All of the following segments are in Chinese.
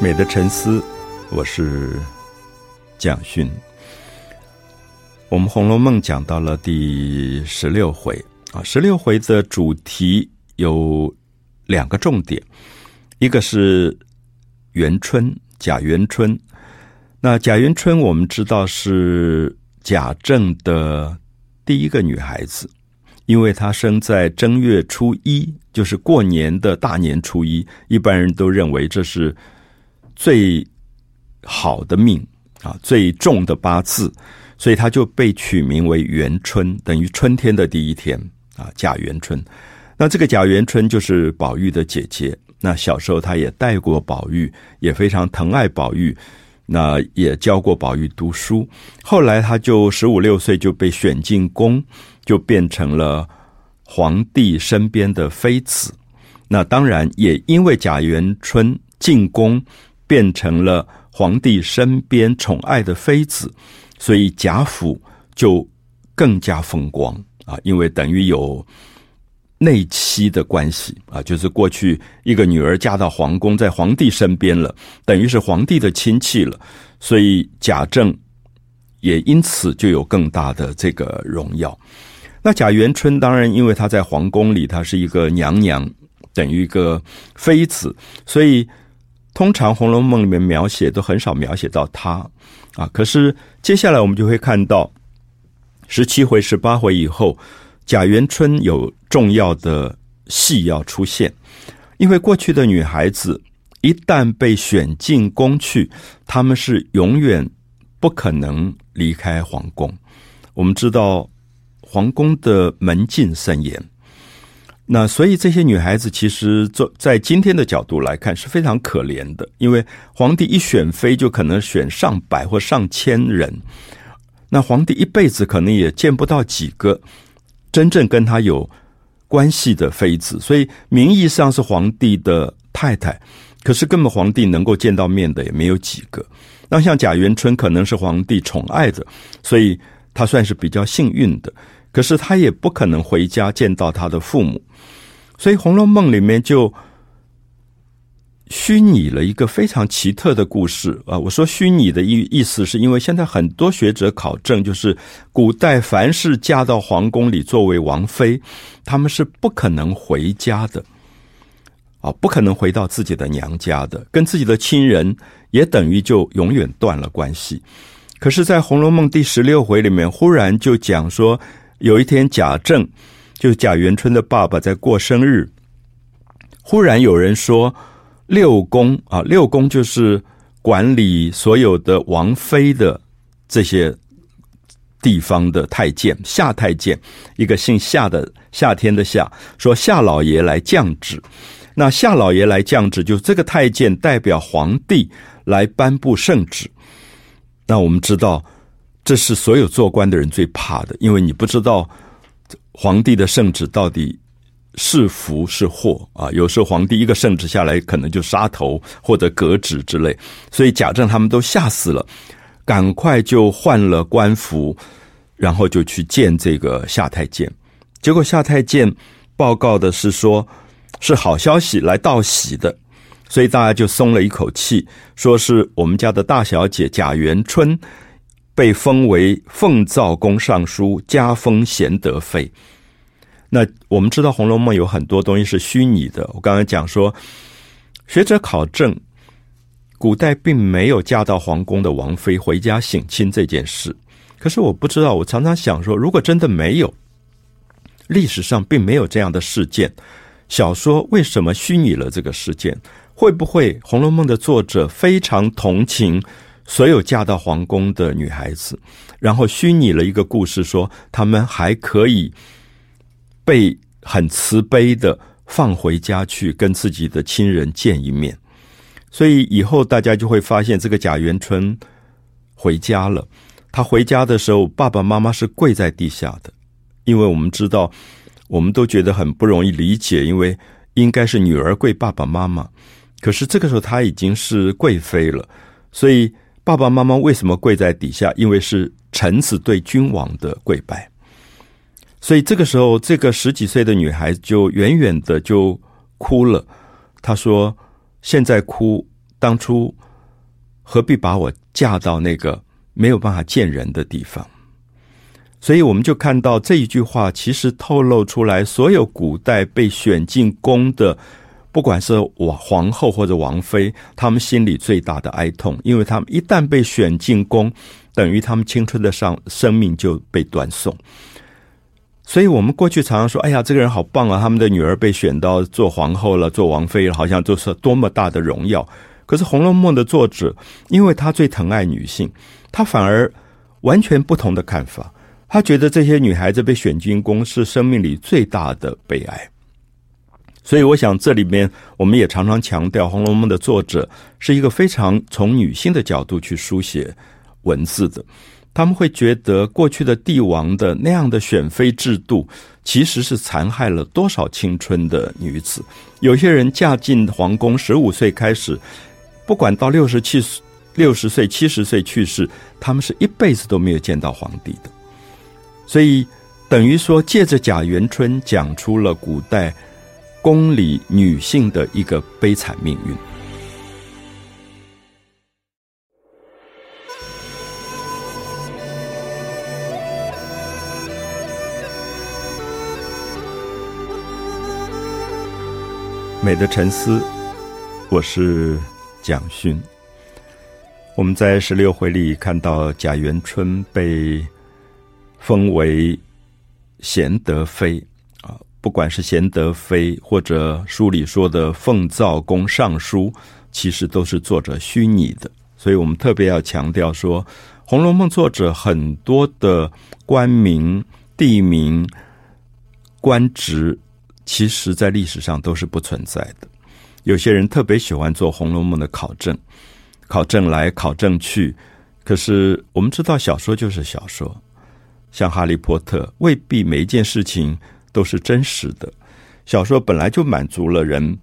美的沉思，我是蒋勋。我们《红楼梦》讲到了第十六回啊，十六回的主题有两个重点，一个是元春，贾元春。那贾元春我们知道是贾政的第一个女孩子，因为她生在正月初一，就是过年的大年初一，一般人都认为这是。最好的命啊，最重的八字，所以他就被取名为元春，等于春天的第一天啊，贾元春。那这个贾元春就是宝玉的姐姐。那小时候他也带过宝玉，也非常疼爱宝玉，那也教过宝玉读书。后来他就十五六岁就被选进宫，就变成了皇帝身边的妃子。那当然也因为贾元春进宫。变成了皇帝身边宠爱的妃子，所以贾府就更加风光啊！因为等于有内戚的关系啊，就是过去一个女儿嫁到皇宫，在皇帝身边了，等于是皇帝的亲戚了，所以贾政也因此就有更大的这个荣耀。那贾元春当然，因为她在皇宫里，她是一个娘娘，等于一个妃子，所以。通常《红楼梦》里面描写都很少描写到她啊，可是接下来我们就会看到十七回、十八回以后，贾元春有重要的戏要出现。因为过去的女孩子一旦被选进宫去，她们是永远不可能离开皇宫。我们知道皇宫的门禁森严。那所以这些女孩子其实做在今天的角度来看是非常可怜的，因为皇帝一选妃就可能选上百或上千人，那皇帝一辈子可能也见不到几个真正跟他有关系的妃子，所以名义上是皇帝的太太，可是根本皇帝能够见到面的也没有几个。那像贾元春可能是皇帝宠爱的，所以他算是比较幸运的。可是他也不可能回家见到他的父母，所以《红楼梦》里面就虚拟了一个非常奇特的故事啊！我说虚拟的意意思，是因为现在很多学者考证，就是古代凡是嫁到皇宫里作为王妃，他们是不可能回家的啊，不可能回到自己的娘家的，跟自己的亲人也等于就永远断了关系。可是，在《红楼梦》第十六回里面，忽然就讲说。有一天，贾政就是贾元春的爸爸，在过生日。忽然有人说，六宫啊，六宫就是管理所有的王妃的这些地方的太监，夏太监，一个姓夏的，夏天的夏，说夏老爷来降旨。那夏老爷来降旨，就这个太监代表皇帝来颁布圣旨。那我们知道。这是所有做官的人最怕的，因为你不知道皇帝的圣旨到底是福是祸啊！有时候皇帝一个圣旨下来，可能就杀头或者革职之类，所以贾政他们都吓死了，赶快就换了官服，然后就去见这个夏太监。结果夏太监报告的是说，是好消息来道喜的，所以大家就松了一口气，说是我们家的大小姐贾元春。被封为凤藻宫尚书，加封贤德妃。那我们知道《红楼梦》有很多东西是虚拟的。我刚才讲说，学者考证，古代并没有嫁到皇宫的王妃回家省亲这件事。可是我不知道，我常常想说，如果真的没有，历史上并没有这样的事件，小说为什么虚拟了这个事件？会不会《红楼梦》的作者非常同情？所有嫁到皇宫的女孩子，然后虚拟了一个故事，说她们还可以被很慈悲的放回家去跟自己的亲人见一面。所以以后大家就会发现，这个贾元春回家了。她回家的时候，爸爸妈妈是跪在地下的，因为我们知道，我们都觉得很不容易理解，因为应该是女儿跪爸爸妈妈，可是这个时候她已经是贵妃了，所以。爸爸妈妈为什么跪在底下？因为是臣子对君王的跪拜，所以这个时候，这个十几岁的女孩就远远的就哭了。她说：“现在哭当初何必把我嫁到那个没有办法见人的地方？所以我们就看到这一句话，其实透露出来，所有古代被选进宫的，不管是王皇后或者王妃，他们心里最大的哀痛，因为他们一旦被选进宫，等于他们青春的上生命就被断送。所以我们过去常常说：“哎呀，这个人好棒啊！他们的女儿被选到做皇后了，做王妃了，好像就是多么大的荣耀。”可是《红楼梦》的作者，因为他最疼爱女性，他反而完全不同的看法。他觉得这些女孩子被选进宫是生命里最大的悲哀，所以我想这里面我们也常常强调，《红楼梦》的作者是一个非常从女性的角度去书写文字的。他们会觉得过去的帝王的那样的选妃制度，其实是残害了多少青春的女子。有些人嫁进皇宫，十五岁开始，不管到六十七、六十岁、七十岁去世，他们是一辈子都没有见到皇帝的。所以，等于说，借着贾元春讲出了古代宫里女性的一个悲惨命运。美的沉思，我是蒋勋。我们在十六回里看到贾元春被。封为贤德妃，不管是贤德妃或者书里说的奉诏宫尚书，其实都是作者虚拟的。所以我们特别要强调说，《红楼梦》作者很多的官名、地名、官职，其实在历史上都是不存在的。有些人特别喜欢做《红楼梦》的考证，考证来考证去，可是我们知道，小说就是小说。像《哈利波特》，未必每一件事情都是真实的。小说本来就满足了人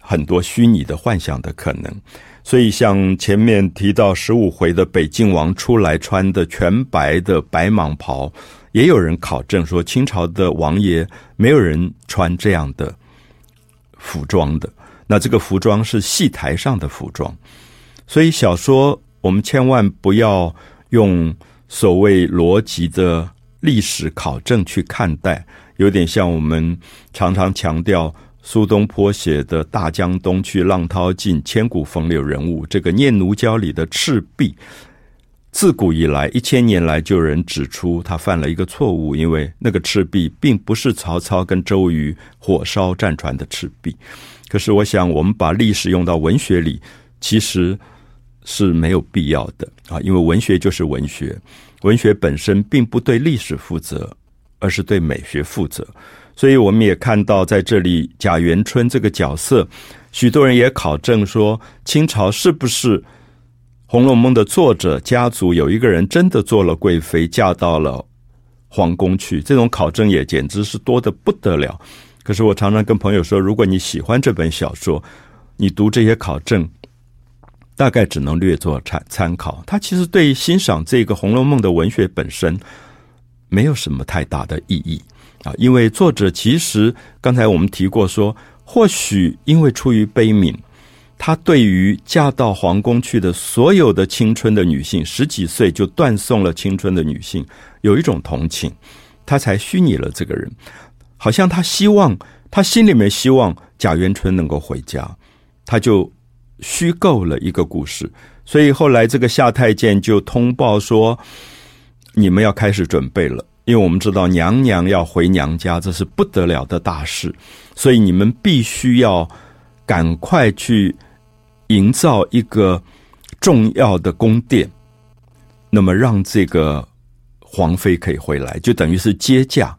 很多虚拟的幻想的可能，所以像前面提到十五回的北静王出来穿的全白的白蟒袍，也有人考证说清朝的王爷没有人穿这样的服装的。那这个服装是戏台上的服装，所以小说我们千万不要用。所谓逻辑的历史考证去看待，有点像我们常常强调苏东坡写的《大江东去，浪淘尽，千古风流人物》这个《念奴娇》里的赤壁，自古以来一千年来就有人指出他犯了一个错误，因为那个赤壁并不是曹操跟周瑜火烧战船的赤壁。可是我想，我们把历史用到文学里，其实。是没有必要的啊，因为文学就是文学，文学本身并不对历史负责，而是对美学负责。所以我们也看到在这里贾元春这个角色，许多人也考证说，清朝是不是《红楼梦》的作者家族有一个人真的做了贵妃，嫁到了皇宫去？这种考证也简直是多得不得了。可是我常常跟朋友说，如果你喜欢这本小说，你读这些考证。大概只能略作参参考，他其实对欣赏这个《红楼梦》的文学本身没有什么太大的意义啊，因为作者其实刚才我们提过说，或许因为出于悲悯，他对于嫁到皇宫去的所有的青春的女性，十几岁就断送了青春的女性，有一种同情，他才虚拟了这个人，好像他希望他心里面希望贾元春能够回家，他就。虚构了一个故事，所以后来这个夏太监就通报说：“你们要开始准备了，因为我们知道娘娘要回娘家，这是不得了的大事，所以你们必须要赶快去营造一个重要的宫殿，那么让这个皇妃可以回来，就等于是接驾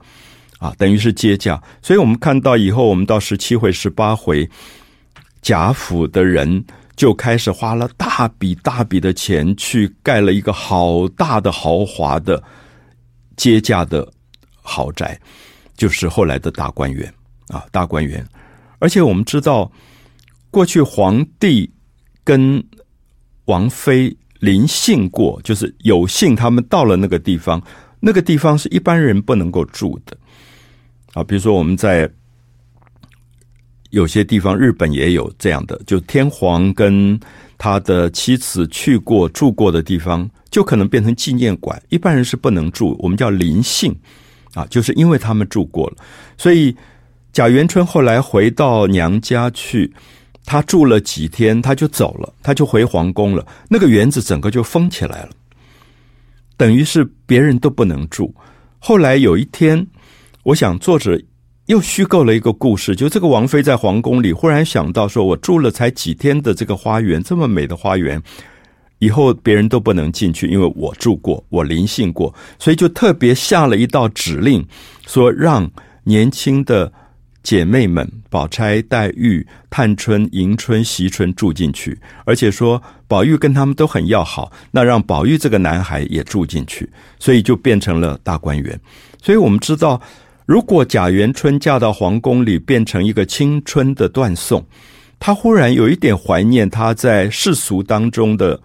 啊，等于是接驾。所以我们看到以后，我们到十七回、十八回。”贾府的人就开始花了大笔大笔的钱去盖了一个好大的豪华的接驾的豪宅，就是后来的大观园啊，大观园。而且我们知道，过去皇帝跟王妃临幸过，就是有幸他们到了那个地方，那个地方是一般人不能够住的啊。比如说我们在。有些地方，日本也有这样的，就天皇跟他的妻子去过住过的地方，就可能变成纪念馆。一般人是不能住，我们叫灵性啊，就是因为他们住过了，所以贾元春后来回到娘家去，他住了几天，他就走了，他就回皇宫了。那个园子整个就封起来了，等于是别人都不能住。后来有一天，我想作者。又虚构了一个故事，就这个王妃在皇宫里忽然想到说：“我住了才几天的这个花园，这么美的花园，以后别人都不能进去，因为我住过，我临幸过，所以就特别下了一道指令，说让年轻的姐妹们宝钗、黛玉、探春、迎春、惜春住进去，而且说宝玉跟他们都很要好，那让宝玉这个男孩也住进去，所以就变成了大观园。所以我们知道。”如果贾元春嫁到皇宫里，变成一个青春的断送，她忽然有一点怀念她在世俗当中的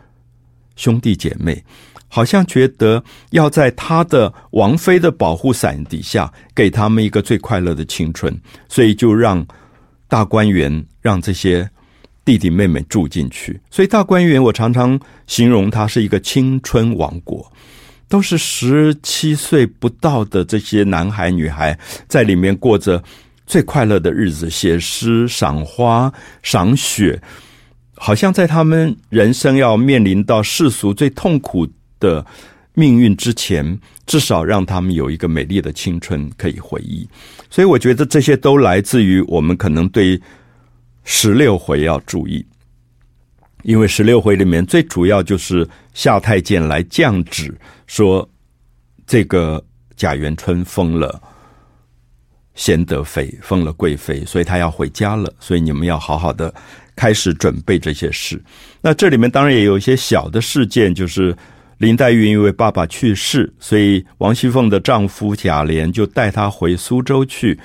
兄弟姐妹，好像觉得要在她的王妃的保护伞底下，给他们一个最快乐的青春，所以就让大观园让这些弟弟妹妹住进去。所以大观园，我常常形容它是一个青春王国。都是十七岁不到的这些男孩女孩，在里面过着最快乐的日子，写诗、赏花、赏雪，好像在他们人生要面临到世俗最痛苦的命运之前，至少让他们有一个美丽的青春可以回忆。所以，我觉得这些都来自于我们可能对十六回要注意。因为十六回里面最主要就是夏太监来降旨，说这个贾元春封了贤德妃，封了贵妃，所以她要回家了。所以你们要好好的开始准备这些事。那这里面当然也有一些小的事件，就是林黛玉因为爸爸去世，所以王熙凤的丈夫贾琏就带她回苏州去，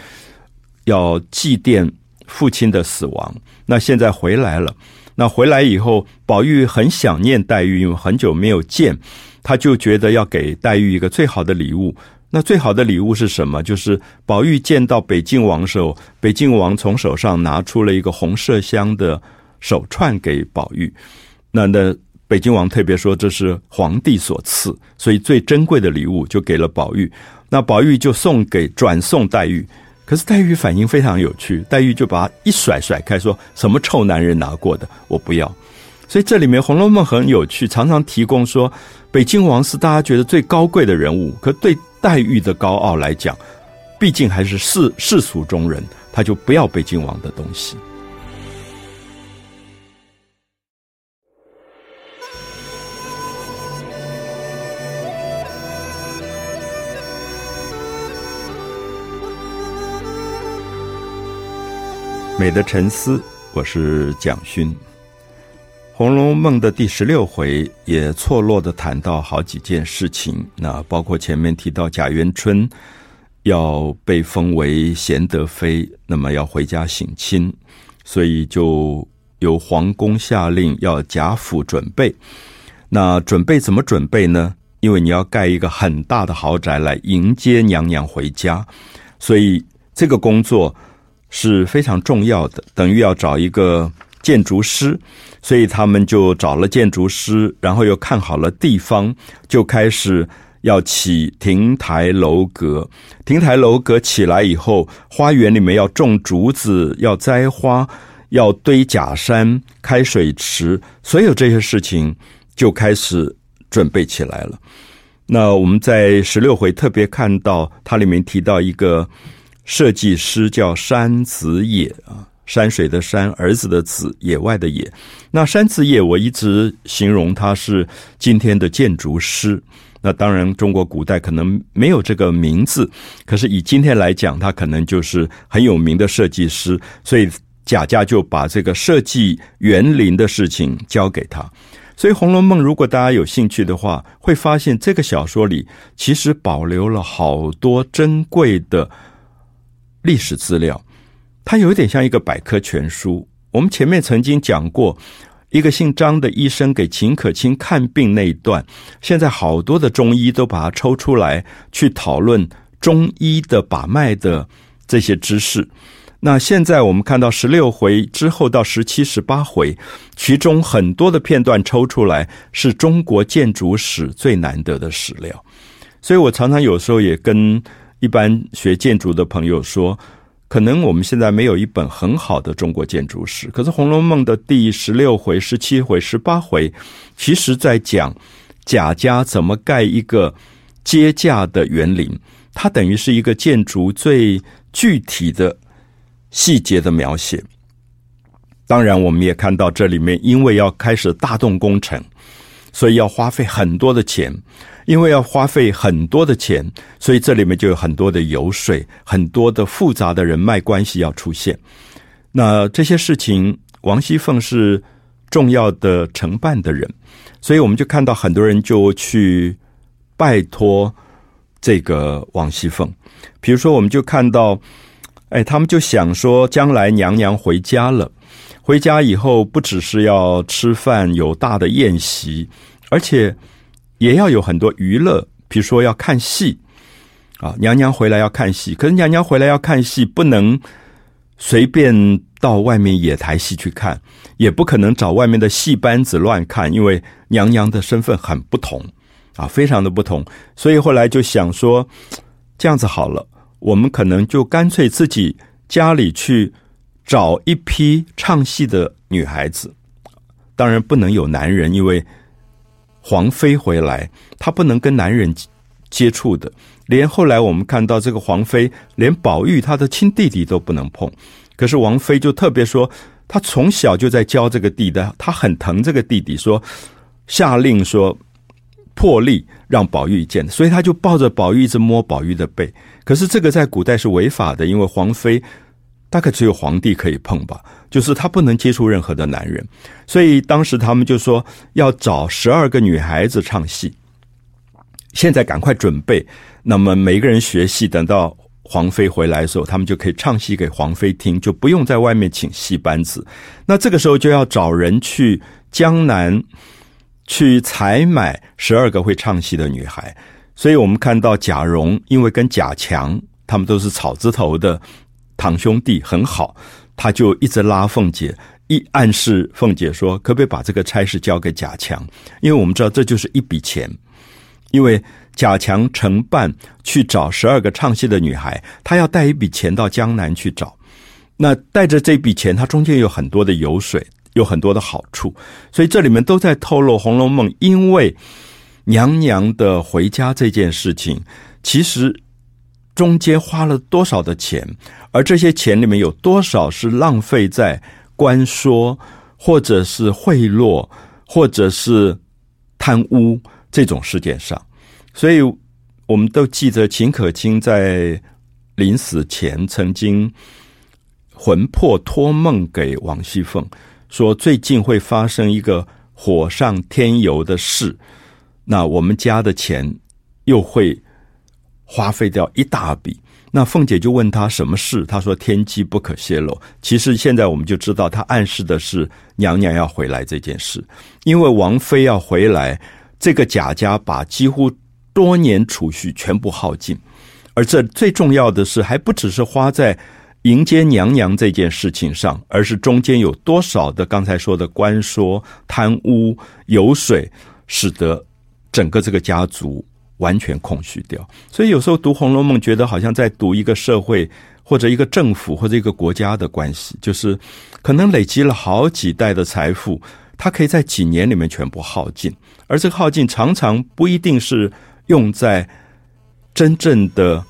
要祭奠父亲的死亡。那现在回来了。那回来以后，宝玉很想念黛玉，因为很久没有见，他就觉得要给黛玉一个最好的礼物。那最好的礼物是什么？就是宝玉见到北静王时候，北静王从手上拿出了一个红麝香的手串给宝玉。那那北静王特别说这是皇帝所赐，所以最珍贵的礼物就给了宝玉。那宝玉就送给转送黛玉。可是黛玉反应非常有趣，黛玉就把一甩甩开，说什么臭男人拿过的，我不要。所以这里面《红楼梦》很有趣，常常提供说北京王是大家觉得最高贵的人物，可对黛玉的高傲来讲，毕竟还是世世俗中人，他就不要北京王的东西。美的沉思，我是蒋勋。《红楼梦》的第十六回也错落的谈到好几件事情，那包括前面提到贾元春要被封为贤德妃，那么要回家省亲，所以就由皇宫下令要贾府准备。那准备怎么准备呢？因为你要盖一个很大的豪宅来迎接娘娘回家，所以这个工作。是非常重要的，等于要找一个建筑师，所以他们就找了建筑师，然后又看好了地方，就开始要起亭台楼阁。亭台楼阁起来以后，花园里面要种竹子，要栽花，要堆假山、开水池，所有这些事情就开始准备起来了。那我们在十六回特别看到，它里面提到一个。设计师叫山子野啊，山水的山，儿子的子，野外的野。那山子野，我一直形容他是今天的建筑师。那当然，中国古代可能没有这个名字，可是以今天来讲，他可能就是很有名的设计师。所以贾家就把这个设计园林的事情交给他。所以《红楼梦》，如果大家有兴趣的话，会发现这个小说里其实保留了好多珍贵的。历史资料，它有点像一个百科全书。我们前面曾经讲过，一个姓张的医生给秦可卿看病那一段，现在好多的中医都把它抽出来去讨论中医的把脉的这些知识。那现在我们看到十六回之后到十七、十八回，其中很多的片段抽出来，是中国建筑史最难得的史料。所以我常常有时候也跟一般学建筑的朋友说，可能我们现在没有一本很好的中国建筑史，可是《红楼梦》的第十六回、十七回、十八回，其实在讲贾家怎么盖一个阶架的园林，它等于是一个建筑最具体的。细节的描写，当然我们也看到这里面，因为要开始大动工程，所以要花费很多的钱。因为要花费很多的钱，所以这里面就有很多的游说，很多的复杂的人脉关系要出现。那这些事情，王熙凤是重要的承办的人，所以我们就看到很多人就去拜托这个王熙凤。比如说，我们就看到。哎，他们就想说，将来娘娘回家了，回家以后不只是要吃饭，有大的宴席，而且也要有很多娱乐，比如说要看戏啊。娘娘回来要看戏，可是娘娘回来要看戏，不能随便到外面野台戏去看，也不可能找外面的戏班子乱看，因为娘娘的身份很不同啊，非常的不同。所以后来就想说，这样子好了。我们可能就干脆自己家里去找一批唱戏的女孩子，当然不能有男人，因为皇妃回来，她不能跟男人接触的。连后来我们看到这个皇妃，连宝玉他的亲弟弟都不能碰。可是王妃就特别说，她从小就在教这个弟弟，她很疼这个弟弟，说下令说。破例让宝玉见，所以他就抱着宝玉一直摸宝玉的背。可是这个在古代是违法的，因为皇妃大概只有皇帝可以碰吧，就是他不能接触任何的男人。所以当时他们就说要找十二个女孩子唱戏，现在赶快准备。那么每个人学戏，等到皇妃回来的时候，他们就可以唱戏给皇妃听，就不用在外面请戏班子。那这个时候就要找人去江南。去采买十二个会唱戏的女孩，所以我们看到贾蓉，因为跟贾强他们都是草字头的堂兄弟很好，他就一直拉凤姐，一暗示凤姐说，可不可以把这个差事交给贾强？因为我们知道这就是一笔钱，因为贾强承办去找十二个唱戏的女孩，他要带一笔钱到江南去找，那带着这笔钱，他中间有很多的油水。有很多的好处，所以这里面都在透露《红楼梦》因为娘娘的回家这件事情，其实中间花了多少的钱，而这些钱里面有多少是浪费在官说，或者是贿赂，或者是贪污这种事件上。所以我们都记得秦可卿在临死前曾经魂魄托梦给王熙凤。说最近会发生一个火上添油的事，那我们家的钱又会花费掉一大笔。那凤姐就问他什么事，他说天机不可泄露。其实现在我们就知道，他暗示的是娘娘要回来这件事，因为王妃要回来，这个贾家把几乎多年储蓄全部耗尽，而这最重要的是，还不只是花在。迎接娘娘这件事情上，而是中间有多少的刚才说的关说、贪污、油水，使得整个这个家族完全空虚掉。所以有时候读《红楼梦》，觉得好像在读一个社会或者一个政府或者一个国家的关系，就是可能累积了好几代的财富，它可以在几年里面全部耗尽，而这个耗尽常常不一定是用在真正的。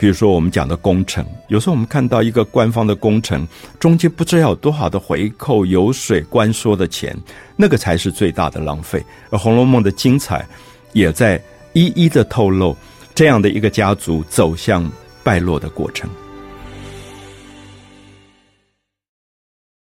比如说，我们讲的工程，有时候我们看到一个官方的工程，中间不知道有多少的回扣、油水、官说的钱，那个才是最大的浪费。而《红楼梦》的精彩，也在一一的透露这样的一个家族走向败落的过程。